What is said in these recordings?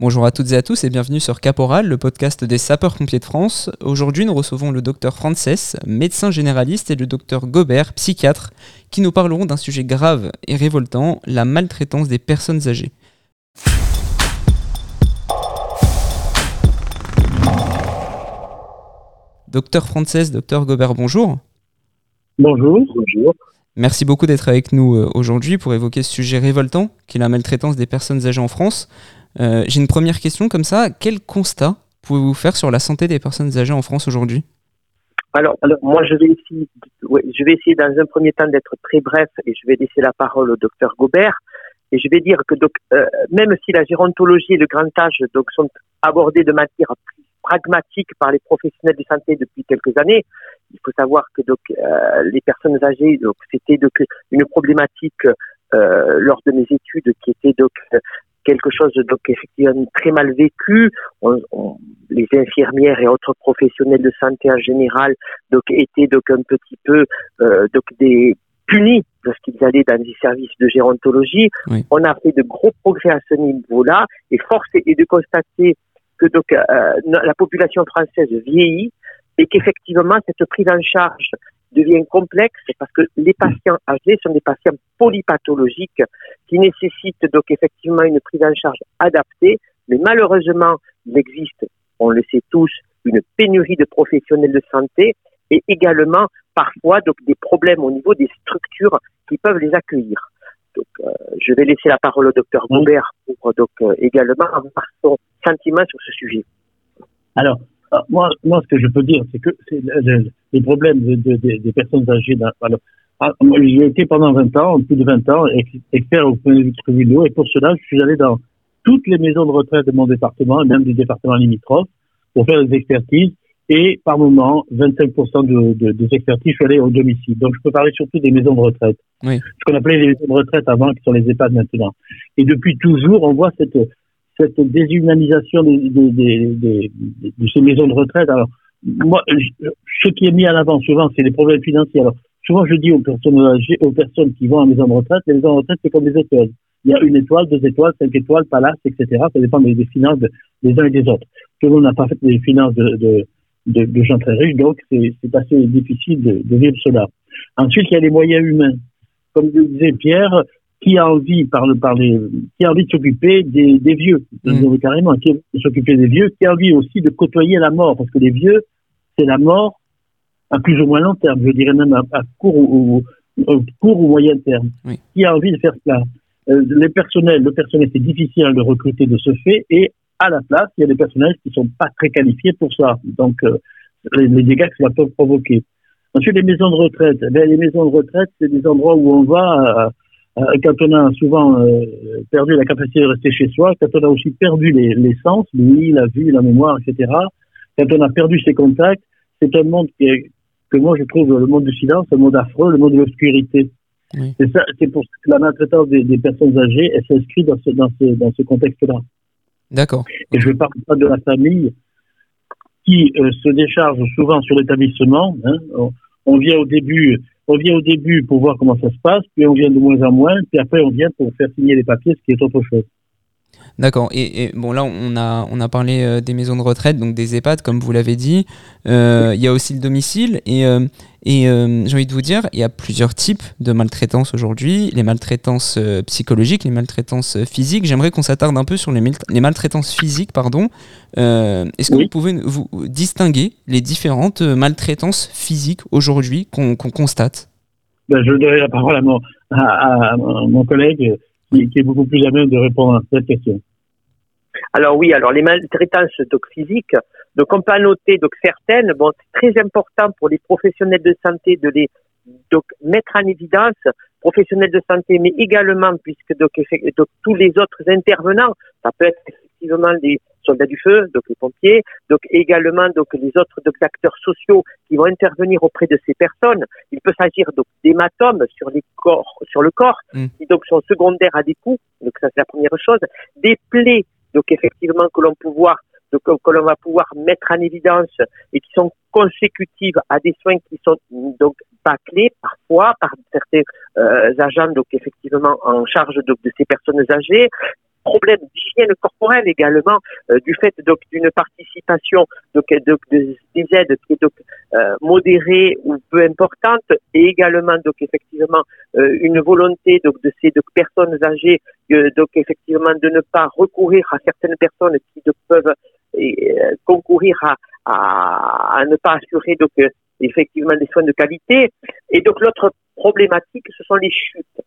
Bonjour à toutes et à tous et bienvenue sur Caporal, le podcast des sapeurs-pompiers de France. Aujourd'hui, nous recevons le docteur Frances, médecin généraliste, et le docteur Gobert, psychiatre, qui nous parleront d'un sujet grave et révoltant, la maltraitance des personnes âgées. Docteur Frances, docteur Gobert, bonjour. Bonjour. Bonjour. Merci beaucoup d'être avec nous euh, aujourd'hui pour évoquer ce sujet révoltant qui est la maltraitance des personnes âgées en France. Euh, j'ai une première question comme ça. Quel constat pouvez-vous faire sur la santé des personnes âgées en France aujourd'hui? Alors, alors, moi, je vais essayer, dans un premier temps d'être très bref et je vais laisser la parole au docteur Gobert. Et je vais dire que euh, même si la gérontologie et le grand âge sont abordés de manière plus pragmatique par les professionnels de santé depuis quelques années, il faut savoir que euh, les personnes âgées, c'était une problématique lors de mes études qui était donc quelque chose de donc effectivement très mal vécu. les infirmières et autres professionnels de santé en général donc étaient donc un petit peu euh, donc des punis lorsqu'ils allaient dans des services de gérontologie. On a fait de gros progrès à ce niveau-là et force est de constater que donc euh, la population française vieillit et qu'effectivement cette prise en charge devient complexe parce que les patients âgés sont des patients polypathologiques qui nécessitent donc effectivement une prise en charge adaptée, mais malheureusement, il existe, on le sait tous, une pénurie de professionnels de santé et également parfois donc des problèmes au niveau des structures qui peuvent les accueillir. Donc, euh, je vais laisser la parole au docteur Goubert pour donc euh, également avoir son sentiment sur ce sujet. Alors, ah, moi, moi, ce que je peux dire, c'est que c'est les problèmes des personnes âgées. Alors, ah, j'ai été pendant 20 ans, plus de 20 ans, expert au de tribunaux, et pour cela, je suis allé dans toutes les maisons de retraite de mon département, et même du département limitrophe, pour faire des expertises. Et par moment, 25% de, des expertises, je suis allé au domicile. Donc, je peux parler surtout des maisons de retraite. Oui. Ce qu'on appelait les maisons de retraite avant, qui sont les EHPAD maintenant. Et depuis toujours, on voit cette, cette déshumanisation de ces maisons de retraite. Alors, moi, ce qui est mis à l'avant souvent, c'est les problèmes financiers. Alors, souvent, je dis aux personnes aux personnes qui vont en maison de retraite, les maisons de retraite, c'est comme des hôtels. Il y a une étoile, deux étoiles, cinq étoiles, palace, etc. Ça dépend des, finances des uns et des autres. Tout le monde n'a pas fait des finances de, de, gens très riches, donc c'est assez difficile de, de vivre cela. Ensuite, il y a les moyens humains. Comme disait Pierre, qui a envie, par le, par les, qui a envie de s'occuper des, des vieux, mmh. carrément, qui a envie de s'occuper des vieux, qui a envie aussi de côtoyer la mort, parce que les vieux, c'est la mort à plus ou moins long terme, je dirais même à, court ou, court ou moyen terme. Qui a envie de faire cela euh, Les personnels, le personnel, c'est difficile de recruter de ce fait, et à la place, il y a des personnels qui sont pas très qualifiés pour ça. Donc, euh, les, dégâts que cela peut provoquer. Ensuite, les maisons de retraite. Eh les maisons de retraite, c'est des endroits où on va euh, quand on a souvent euh, perdu la capacité de rester chez soi, quand on a aussi perdu les, les sens, l'ouïe, la vue, la mémoire, etc., quand on a perdu ses contacts, c'est un monde qui est, que moi je trouve le monde du silence, un monde affreux, le monde de l'obscurité. C'est ça, c'est pour que la maltraitance des, des personnes âgées, elle s'inscrit dans ce, dans ce, dans ce contexte-là. D'accord. Et je parle pas de la famille qui euh, se décharge souvent sur l'établissement. Hein. On, on, vient au début on vient au début pour voir comment ça se passe, puis on vient de moins en moins, puis après on vient pour faire signer les papiers, ce qui est autre chose. D'accord. Et, bon, là, on a, on a parlé euh, des maisons de retraite, donc des EHPAD, comme vous l'avez dit. Euh, il y a aussi le domicile. Et, euh, et j'ai envie de vous dire, il y a plusieurs types de maltraitance aujourd'hui. Les maltraitances psychologiques, les maltraitances physiques. J'aimerais qu'on s'attarde un peu sur les, les maltraitances physiques. pardon. Est-ce que vous pouvez vous distinguer les différentes maltraitances physiques aujourd'hui qu'on constate? Ben, Je donnerai la parole à mon, à mon collègue qui, est beaucoup plus à même de répondre à cette question. Alors oui, alors les maltraitances donc physiques, donc on peut noter donc certaines, bon c'est très important pour les professionnels de santé de les donc mettre en évidence professionnels de santé, mais également puisque donc, donc tous les autres intervenants, ça peut être effectivement des soldats du feu, donc les pompiers, donc également donc les autres donc, acteurs sociaux qui vont intervenir auprès de ces personnes. Il peut s'agir donc d'hématomes sur les corps, sur le corps, mm. qui donc sont secondaires à des coups, donc ça c'est la première chose. Des plaies, donc effectivement que l'on pouvoir donc, que l'on va pouvoir mettre en évidence et qui sont consécutives à des soins qui sont donc bâclés parfois par certains euh, agents donc effectivement en charge donc, de ces personnes âgées problèmes d'hygiène corporelle également, euh, du fait d'une participation donc, donc des aides qui est donc euh, modérée ou peu importante, et également donc effectivement euh, une volonté donc de ces personnes âgées donc effectivement de ne pas recourir à certaines personnes qui peuvent concourir à, à, ne pas assurer donc effectivement des soins de qualité. Et donc l'autre problématique, ce sont les chutes.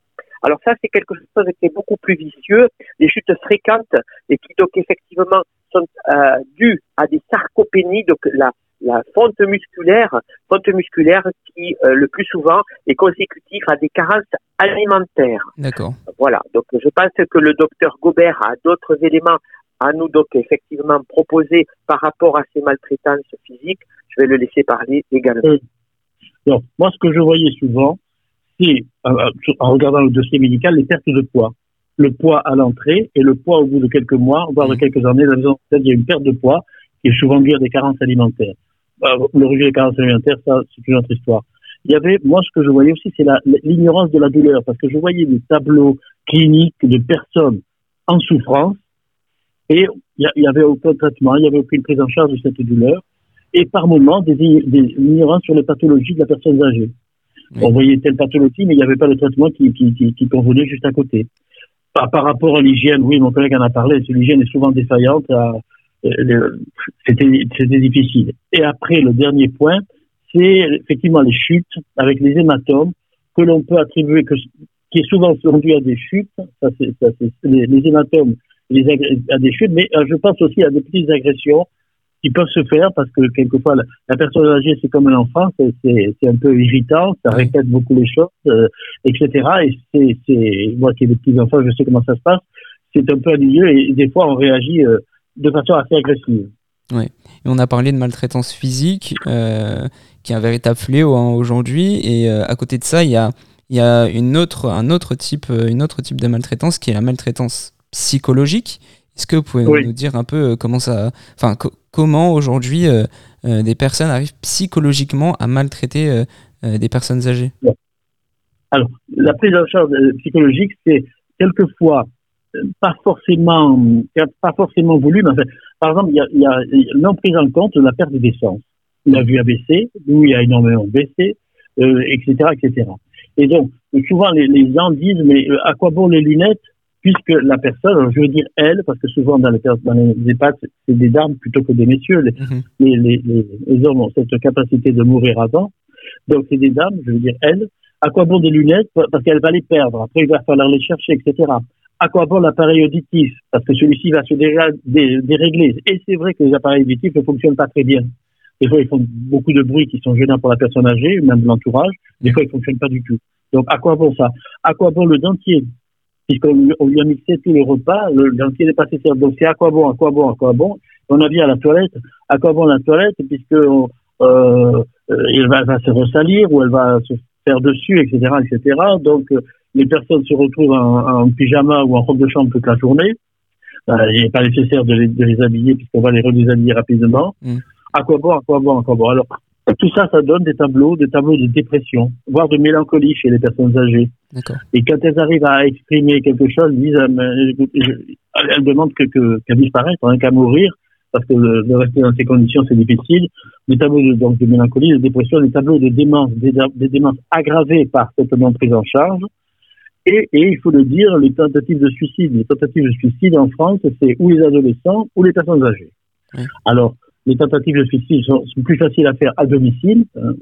Alors ça, c'est quelque chose qui est beaucoup plus vicieux, les chutes fréquentes et qui donc effectivement sont euh, dues à des sarcopénies, donc la, la fonte musculaire, fonte musculaire qui euh, le plus souvent est consécutive à des carences alimentaires. D'accord. Voilà. Donc je pense que le docteur Gobert a d'autres éléments à nous donc effectivement proposer par rapport à ces maltraitances physiques. Je vais le laisser parler également. Donc, moi, ce que je voyais souvent, c'est, euh, euh, en regardant le dossier médical, les pertes de poids. Le poids à l'entrée et le poids au bout de quelques mois, voire de mmh. quelques années, il y a une perte de poids qui est souvent due à des carences alimentaires. Euh, le rejet des carences alimentaires, ça, c'est une autre histoire. Il y avait, moi, ce que je voyais aussi, c'est l'ignorance de la douleur, parce que je voyais des tableaux cliniques de personnes en souffrance, et il n'y avait aucun traitement, il n'y avait aucune prise en charge de cette douleur, et par moments, des, des ignorances sur les pathologies de la personne âgée. On voyait telle pathologie, mais il n'y avait pas de traitement qui, qui, qui, qui convenait juste à côté. Par, par rapport à l'hygiène, oui, mon collègue en a parlé, l'hygiène est souvent défaillante. Euh, c'était difficile. Et après, le dernier point, c'est effectivement les chutes avec les hématomes que l'on peut attribuer, que, qui est souvent conduit à des chutes. Ça, c'est les, les, hématomes les, à des chutes, mais euh, je pense aussi à des petites agressions qui peuvent se faire parce que quelquefois la, personne âgée c'est comme un enfant, c'est un peu irritant, ça répète beaucoup les choses, euh, etc. Et c'est moi qui ai des petits enfants, je sais comment ça se passe. C'est un peu ennuyeux et, des fois on réagit euh, de façon assez agressive. Oui. Et on a parlé de maltraitance physique, euh, qui est un véritable fléau hein, aujourd'hui. Et à côté de ça, il y a, y a une autre, un autre type, une autre type de maltraitance qui est la maltraitance psychologique. Est-ce que vous pouvez nous dire un peu comment ça, enfin comment aujourd'hui euh, euh, des personnes arrivent psychologiquement à maltraiter euh, des personnes âgées? Alors, la prise en charge psychologique, c'est quelquefois pas forcément, pas forcément voulu, mais enfin, par exemple, il y a, y a non prise en compte de la perte d'essence. La vue a baissé, nous, il a énormément baissé, etc., etc. Et donc, souvent, les, les gens disent, mais à quoi bon les lunettes? Puisque la personne, je veux dire elle, parce que souvent dans les, dans les EHPAD, c'est des dames plutôt que des messieurs. Les, mhm. les, les, les, hommes ont cette capacité de mourir avant. Donc c'est des dames, je veux dire elle. À quoi bon des lunettes? Parce qu'elle va les perdre. Après, il va falloir les chercher, etc. À quoi bon l'appareil auditif? Parce que celui-ci va se dérégler. Et c'est vrai que les appareils auditifs ne fonctionnent pas très bien. Des fois, ils font beaucoup de bruit qui sont gênants pour la personne âgée, même de l'entourage. Des fois, ils ne fonctionnent pas du tout. Donc, à quoi bon ça? À quoi bon le dentier? Puisqu'on lui a mixé tous les repas, le dentier est passé sur. Donc c'est à quoi bon, à quoi bon, à quoi bon? On a bien la toilette, à quoi bon la toilette, puisque euh, euh, elle va, va, se ressalir ou elle va se faire dessus, etc., etc. Donc euh, les personnes se retrouvent en, pyjama ou en robe de chambre toute la journée. Euh, il n'est pas nécessaire de les, de les habiller puisqu'on va les redéshabiller rapidement. Mm. À quoi bon, à quoi bon, à quoi bon? Alors tout ça, ça donne des tableaux, des tableaux de dépression, voire de mélancolie chez les personnes âgées. Et quand elles arrivent à exprimer quelque chose, elles disent, elles demandent que, que, qu'à disparaître, hein, qu'à mourir, parce que de rester dans ces conditions, c'est difficile. Des tableaux de, donc, de mélancolie, de dépression, des tableaux de démence, des, des démences aggravées par cette non prise en charge. Et, et, il faut le dire, les tentatives de suicide, les tentatives de suicide en France, c'est ou les adolescents ou les personnes âgées. Alors, les tentatives de suicide sont, plus faciles à faire à domicile. Hein,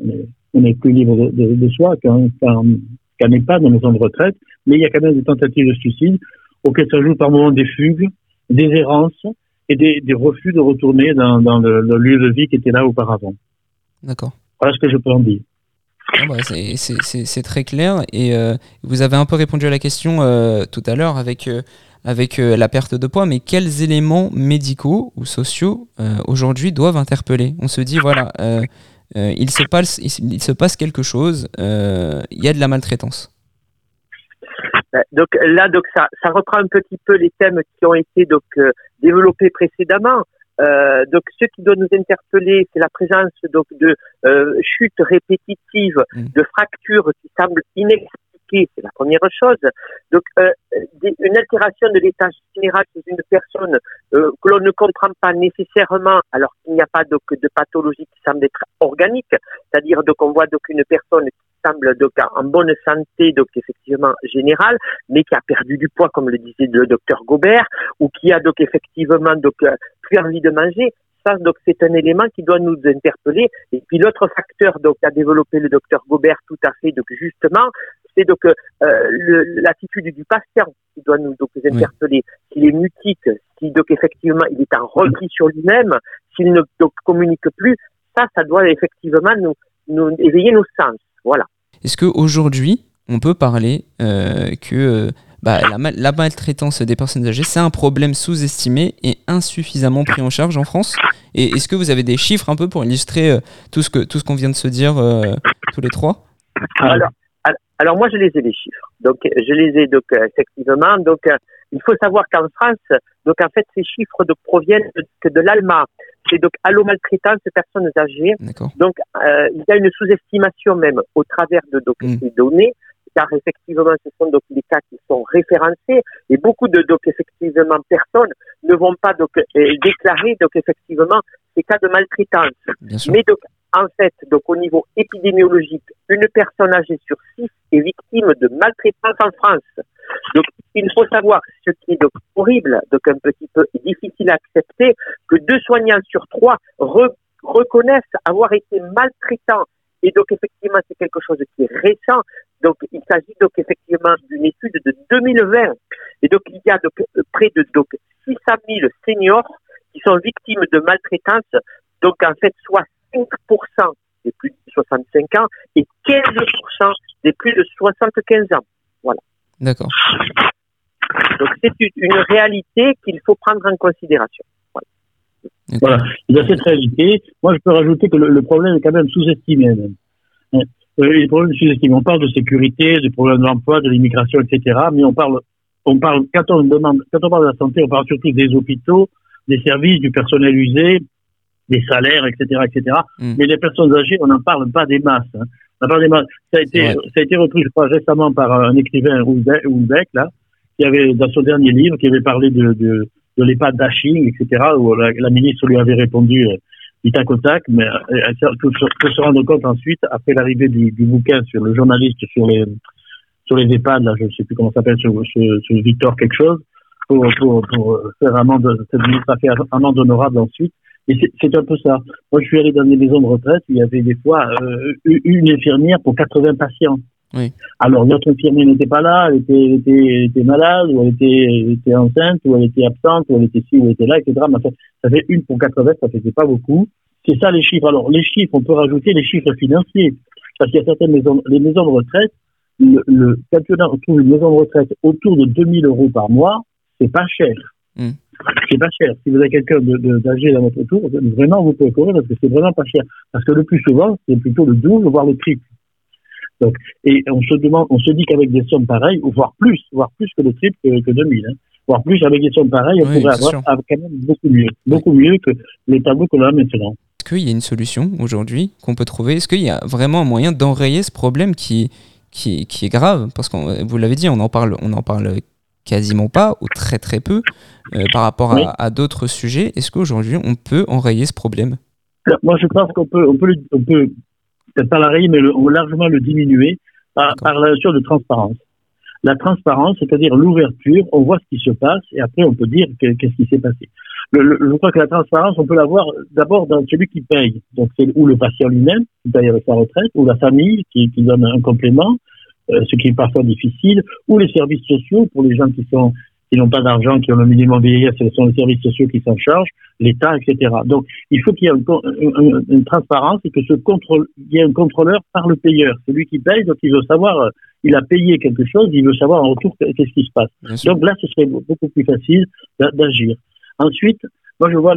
on, est, plus libre de, soi qu'un qu EHPAD dans maison de retraite, mais il y a quand même des tentatives de suicide auxquelles s'ajoutent par moments des fugues, des errances et des, refus de retourner dans, le, lieu de vie qui était là auparavant. D'accord. Voilà ce que je peux en dire. Ah bah, c'est très clair et euh, vous avez un peu répondu à la question euh, tout à l'heure avec euh, avec euh, la perte de poids, mais quels éléments médicaux ou sociaux euh, aujourd'hui doivent interpeller? On se dit, voilà, euh, il, se passe, il, se passe quelque chose, il y a de la maltraitance. Donc là, donc ça, ça reprend un petit peu les thèmes qui ont été donc développés précédemment. donc, ce qui doit nous interpeller, c'est la présence donc de chutes répétitives, mmh. de fractures qui semblent inexplicables c'est la première chose. Donc, euh, une altération de l'état général chez une personne euh, que l'on ne comprend pas nécessairement, alors qu'il n'y a pas donc, de pathologie qui semble être organique, c'est-à-dire qu'on voit donc une personne qui semble donc en bonne santé, donc effectivement générale, mais qui a perdu du poids, comme le disait le docteur Gobert, ou qui a donc effectivement donc euh, plus envie de manger. Ça, donc, c'est un élément qui doit nous interpeller. Et puis, l'autre facteur, donc, développé le docteur Gobert tout à fait, donc, justement, c'est donc, euh, l'attitude du patient qui doit nous, donc, interpeller. S'il est mutique, si, donc, effectivement, il est en repli sur lui-même, s'il ne, donc, communique plus, ça, ça doit effectivement nous, nous éveiller nos sens. Voilà. Est-ce qu'aujourd'hui, on peut parler euh, que euh, bah, la, maltraitance des personnes âgées, c'est un problème sous-estimé et insuffisamment pris en charge en France? Et est-ce que vous avez des chiffres un peu pour illustrer euh, tout ce que tout ce qu'on vient de se dire tous les trois? Alors, alors, moi, je les ai les chiffres. Donc je les ai donc effectivement. Donc il faut savoir qu'en France, donc en fait, ces chiffres donc, proviennent de, de l'ALMA. C'est donc allo maltraitance des personnes âgées. Donc il y a une sous-estimation même au travers de donc, mm. ces données car effectivement, ce sont donc des cas qui sont référencés et beaucoup de donc effectivement personnes ne vont pas donc euh, déclarer donc effectivement ces cas de maltraitance. Mais donc en fait, donc au niveau épidémiologique, une personne âgée sur six est victime de maltraitance en France. Donc il faut savoir, ce qui est donc horrible, donc un petit peu difficile à accepter, que deux soignants sur trois reconnaissent avoir été maltraitants et donc, effectivement, c'est quelque chose qui est récent. Donc, il s'agit donc effectivement d'une étude de 2020. Et donc, il y a donc près de donc 600 000 seniors qui sont victimes de maltraitance. Donc, en fait, soit 5% des plus de 65 ans et 15% des plus de 75 ans. Voilà. D'accord. Donc, c'est une réalité qu'il faut prendre en considération. Voilà. Il y a cette réalité. Moi, je peux rajouter que le, problème est quand même sous-estimé. Hein? Euh, problème sous-estimé. On parle de sécurité, du problème d'emploi, de l'immigration, etc. Mais on parle, on parle, quand on demande, quand on parle de la santé, on parle surtout des hôpitaux, des services, du personnel usé, des salaires, etc., etc. Hmm. Mais les personnes âgées, on n'en parle pas des masses. Hein. On parle des masses. Ça a été, ça a été repris, je crois, récemment par un écrivain Houellebecq, là, qui avait, dans son dernier livre, qui avait parlé de, de de l'EHPAD dashing, etc., où la, ministre lui avait répondu euh, du tac au tac, mais euh, elle, peut, se rendre compte ensuite, après l'arrivée du, du, bouquin sur le journaliste sur les sur les EHPAD, là, je ne sais plus comment s'appelle, sur, sur, Victor quelque chose, pour, pour, pour faire amende, cette ministre a fait amende honorable ensuite. Et c'est un peu ça. Moi, je suis allé dans des maisons de retraite, il y avait des fois euh, une infirmière pour 80 patients. Oui. Alors, notre infirmière n'était pas là, elle était, était, était, malade, ou elle était, était enceinte, ou elle était absente, ou elle était ci, ou elle était là, etc. Mais ça fait une pour 80, ça faisait pas beaucoup. C'est ça les chiffres. Alors, les chiffres, on peut rajouter les chiffres financiers. Parce qu'il y a certaines maisons, les maisons de retraite, le, le, quand on trouve une maison de retraite autour de 2000 euros par mois, c'est pas cher. Mm. C'est pas cher. Si vous avez quelqu'un d'âgé dans votre tour, vraiment, vous pouvez courir parce que c'est vraiment pas cher. Parce que le plus souvent, c'est plutôt le double, voire le triple. Donc, et on se demande, on se dit qu'avec des sommes pareilles, voire plus, voire plus que le triple que, que 2000, hein, voire plus avec des sommes pareilles, on pourrait avoir, quand même beaucoup mieux, beaucoup mieux que les tableaux qu'on a maintenant. Est-ce qu'il y a une solution aujourd'hui qu'on peut trouver? Est-ce qu'il y a vraiment un moyen d'enrayer ce problème qui, qui, qui est grave? Parce que vous l'avez dit, on en parle, on en parle quasiment pas ou très très peu euh, par rapport à, à d'autres sujets. Est-ce qu'aujourd'hui on peut enrayer ce problème? Moi, je pense qu'on peut, on peut, on peut peut-être pas l'arrêter, mais le, largement le diminuer par, par la notion de transparence. La transparence, c'est-à-dire l'ouverture, on voit ce qui se passe et après on peut dire qu'est-ce qui s'est passé. Le, je crois que la transparence, on peut l'avoir d'abord dans celui qui paye, donc c'est ou le patient lui-même qui paye avec sa retraite, ou la famille qui, qui donne un complément, ce qui est parfois difficile, ou les services sociaux pour les gens qui sont qui n'ont pas d'argent, qui ont le minimum vieillesse, ce sont les services sociaux qui s'en chargent, l'État, etc. Donc, il faut qu'il y ait une, transparence et que ce contrôle, il y ait un contrôleur par le payeur. Celui qui paye, donc il veut savoir, euh, il a payé quelque chose, il veut savoir en retour qu'est-ce qui se passe. Donc là, ce serait beaucoup plus facile d'agir. Ensuite, moi, je vois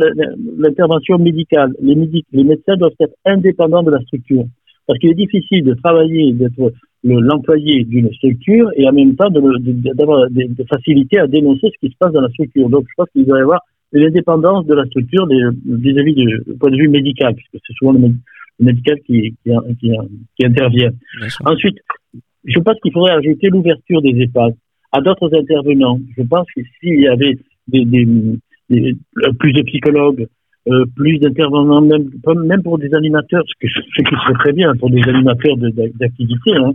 l'intervention médicale. Les, les médecins doivent être indépendants de la structure. Parce qu'il est difficile de travailler, d'être l'employé d'une structure et en même temps d'avoir de, de, facilité à dénoncer ce qui se passe dans la structure. Donc, je pense qu'il doit y avoir l'indépendance de la structure vis-à-vis du point de vue médical, puisque c'est souvent le, médical qui, qui, qui, qui intervient. Ensuite, je pense qu'il faudrait ajouter l'ouverture des EHPAD à d'autres intervenants. Je pense que s'il y avait des, des, plus de psychologues, euh, plus d'intervenants, même, même pour des animateurs, ce, que, ce qui serait très bien pour des animateurs d'activité, hein, euh,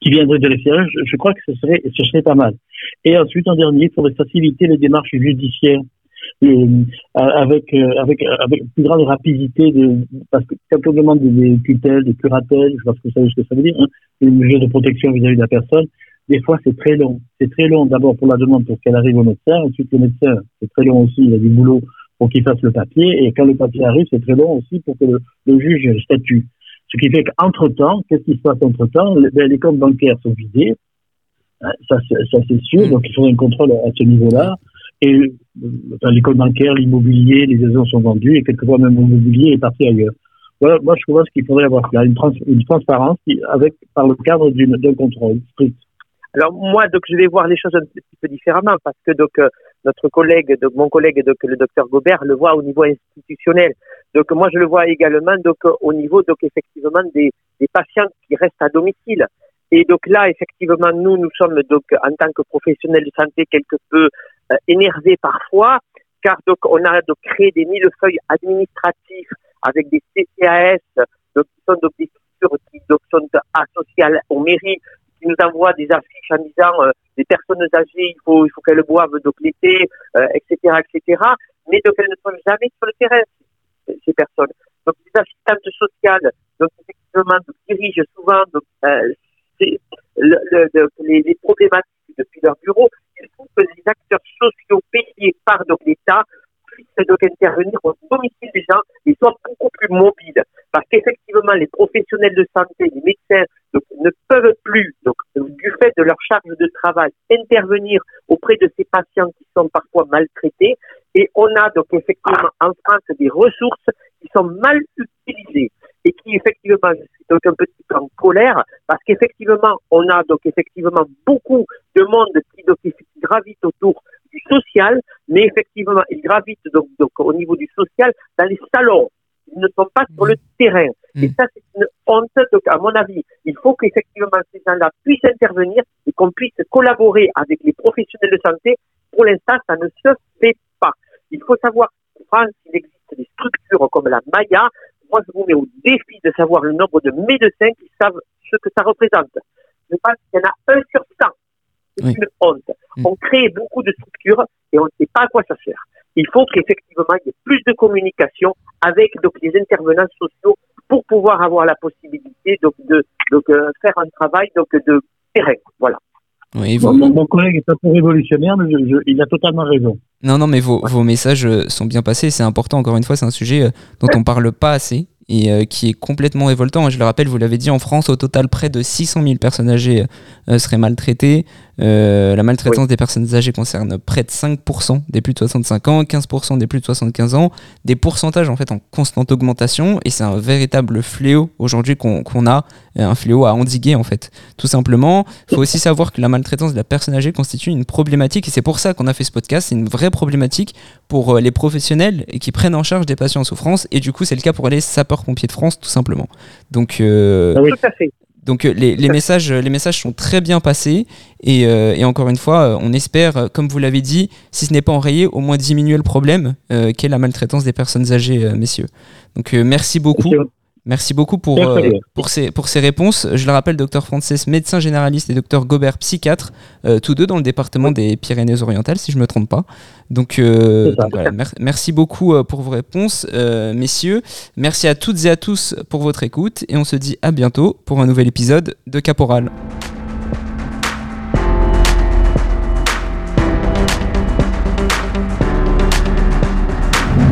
qui viendraient de l'extérieur, je, crois que ce serait, ce serait pas mal. Et ensuite, en dernier, il faudrait faciliter les démarches judiciaires. Euh, avec, euh, avec, avec plus grande rapidité de, parce que quand on demande des tutelles, des curatelles, je pense que vous savez ce que ça veut dire, hein, une mesure de protection vis-à-vis de la personne, des fois c'est très long. C'est très long d'abord pour la demande pour qu'elle arrive au médecin, ensuite le médecin, c'est très long aussi, il a du boulot pour qu'il fasse le papier, et quand le papier arrive, c'est très long aussi pour que le, le juge statue. Ce qui fait qu'entre-temps, qu'est-ce qui se passe entre-temps? Ben, Les comptes bancaires sont vidés, hein, ça, ça c'est sûr, donc il faudrait un contrôle à ce niveau-là. Et euh, les comptes bancaires, l'immobilier, les maisons sont vendues, et quelquefois même l'immobilier est parti ailleurs. Voilà, moi je pense qu'il faudrait avoir là une, une transparence avec, par le cadre d'un contrôle strict. Alors moi, donc je vais voir les choses un petit peu différemment parce que donc euh, notre collègue, donc mon collègue, donc le docteur Gobert, le voit au niveau institutionnel. Donc moi, je le vois également donc au niveau donc effectivement des, des patients qui restent à domicile. Et donc là, effectivement, nous, nous sommes donc en tant que professionnels de santé quelque peu euh, énervés parfois, car donc on a donc créé des millefeuilles administratifs avec des CCAS, donc qui sont donc des structures qui donc sont associées aux mairies, qui nous envoient des affiches en disant euh, des personnes âgées, il faut il faut qu'elles boivent donc l'été, etc., euh, etc. Mais donc elles ne sont jamais sur le terrain ces personnes. Donc les assistantes sociales, donc effectivement, dirigent souvent euh, les, les, problématiques depuis leur bureau. Il faut que les acteurs sociaux payés par l'État puissent donc intervenir au domicile des gens et soient beaucoup plus mobiles. Parce qu'effectivement, les professionnels de santé, les médecins, ne peuvent plus, donc, du fait de leur charge de travail, intervenir auprès de ces patients qui sont parfois maltraités. Et on a donc effectivement en France des ressources qui sont mal utilisées et qui effectivement, je suis donc un petit peu en colère parce qu'effectivement, on a donc effectivement beaucoup de monde qui, donc, qui gravite autour du social, mais effectivement, ils gravitent donc, donc au niveau du social dans les salons. Ils ne sont pas sur le mmh. terrain. Et mmh. ça, c'est une honte. Donc, à mon avis, il faut qu'effectivement ces gens-là puissent intervenir et qu'on puisse collaborer avec les professionnels de santé. Pour l'instant, ça ne se fait pas. Il faut savoir qu'en France, il existe des structures comme la Maya. Moi, je vous mets au défi de savoir le nombre de médecins qui savent ce que ça représente. Je pense qu'il y en a un sur 100 c'est une honte. Mm. On crée beaucoup de structures et on ne sait pas à quoi ça sert. Il faut qu'effectivement il y ait plus de communication avec donc les intervenants sociaux pour pouvoir avoir la possibilité donc de donc, euh, faire un travail donc de terrain. Voilà. Oui, mon, collègue est un peu révolutionnaire, mais il a totalement raison. Non, non, mais vos, vos messages euh, sont bien passés. C'est important, encore une fois, c'est un sujet euh, dont on parle pas assez et euh, qui est complètement révoltant. Je le rappelle, vous l'avez dit, en France, au total, près de 600 000 personnes âgées euh, seraient maltraitées. Euh, la maltraitance des personnes âgées concerne près de 5% des plus de 65 ans, 15% des plus de 75 ans, des pourcentages en fait en constante augmentation, et c'est un véritable fléau aujourd'hui qu'on a, un fléau à endiguer en fait. Tout simplement, il faut aussi savoir que la maltraitance de la personne âgée constitue une problématique, et c'est pour ça qu'on a fait ce podcast, c'est une vraie problématique pour les professionnels qui prennent en charge des patients en souffrance, et du coup c'est le cas pour les sapeurs-pompiers de France tout simplement. Donc, euh, ah tout à fait. Donc euh, les, messages, les messages sont très bien passés et, euh, et encore une fois, euh, on espère, comme vous l'avez dit, si ce n'est pas enrayé, au moins diminuer le problème qu'est la maltraitance des personnes âgées, messieurs. Donc merci beaucoup. Merci beaucoup pour, euh, pour, ces, pour ces réponses. Je le rappelle, docteur Frances, médecin généraliste, et docteur Gobert, psychiatre, euh, tous deux dans le département des Pyrénées-Orientales, si je ne me trompe pas. Donc, euh, merci beaucoup pour vos réponses, messieurs. Merci à toutes et à tous pour votre écoute, et on se dit à bientôt pour un nouvel épisode de Caporal.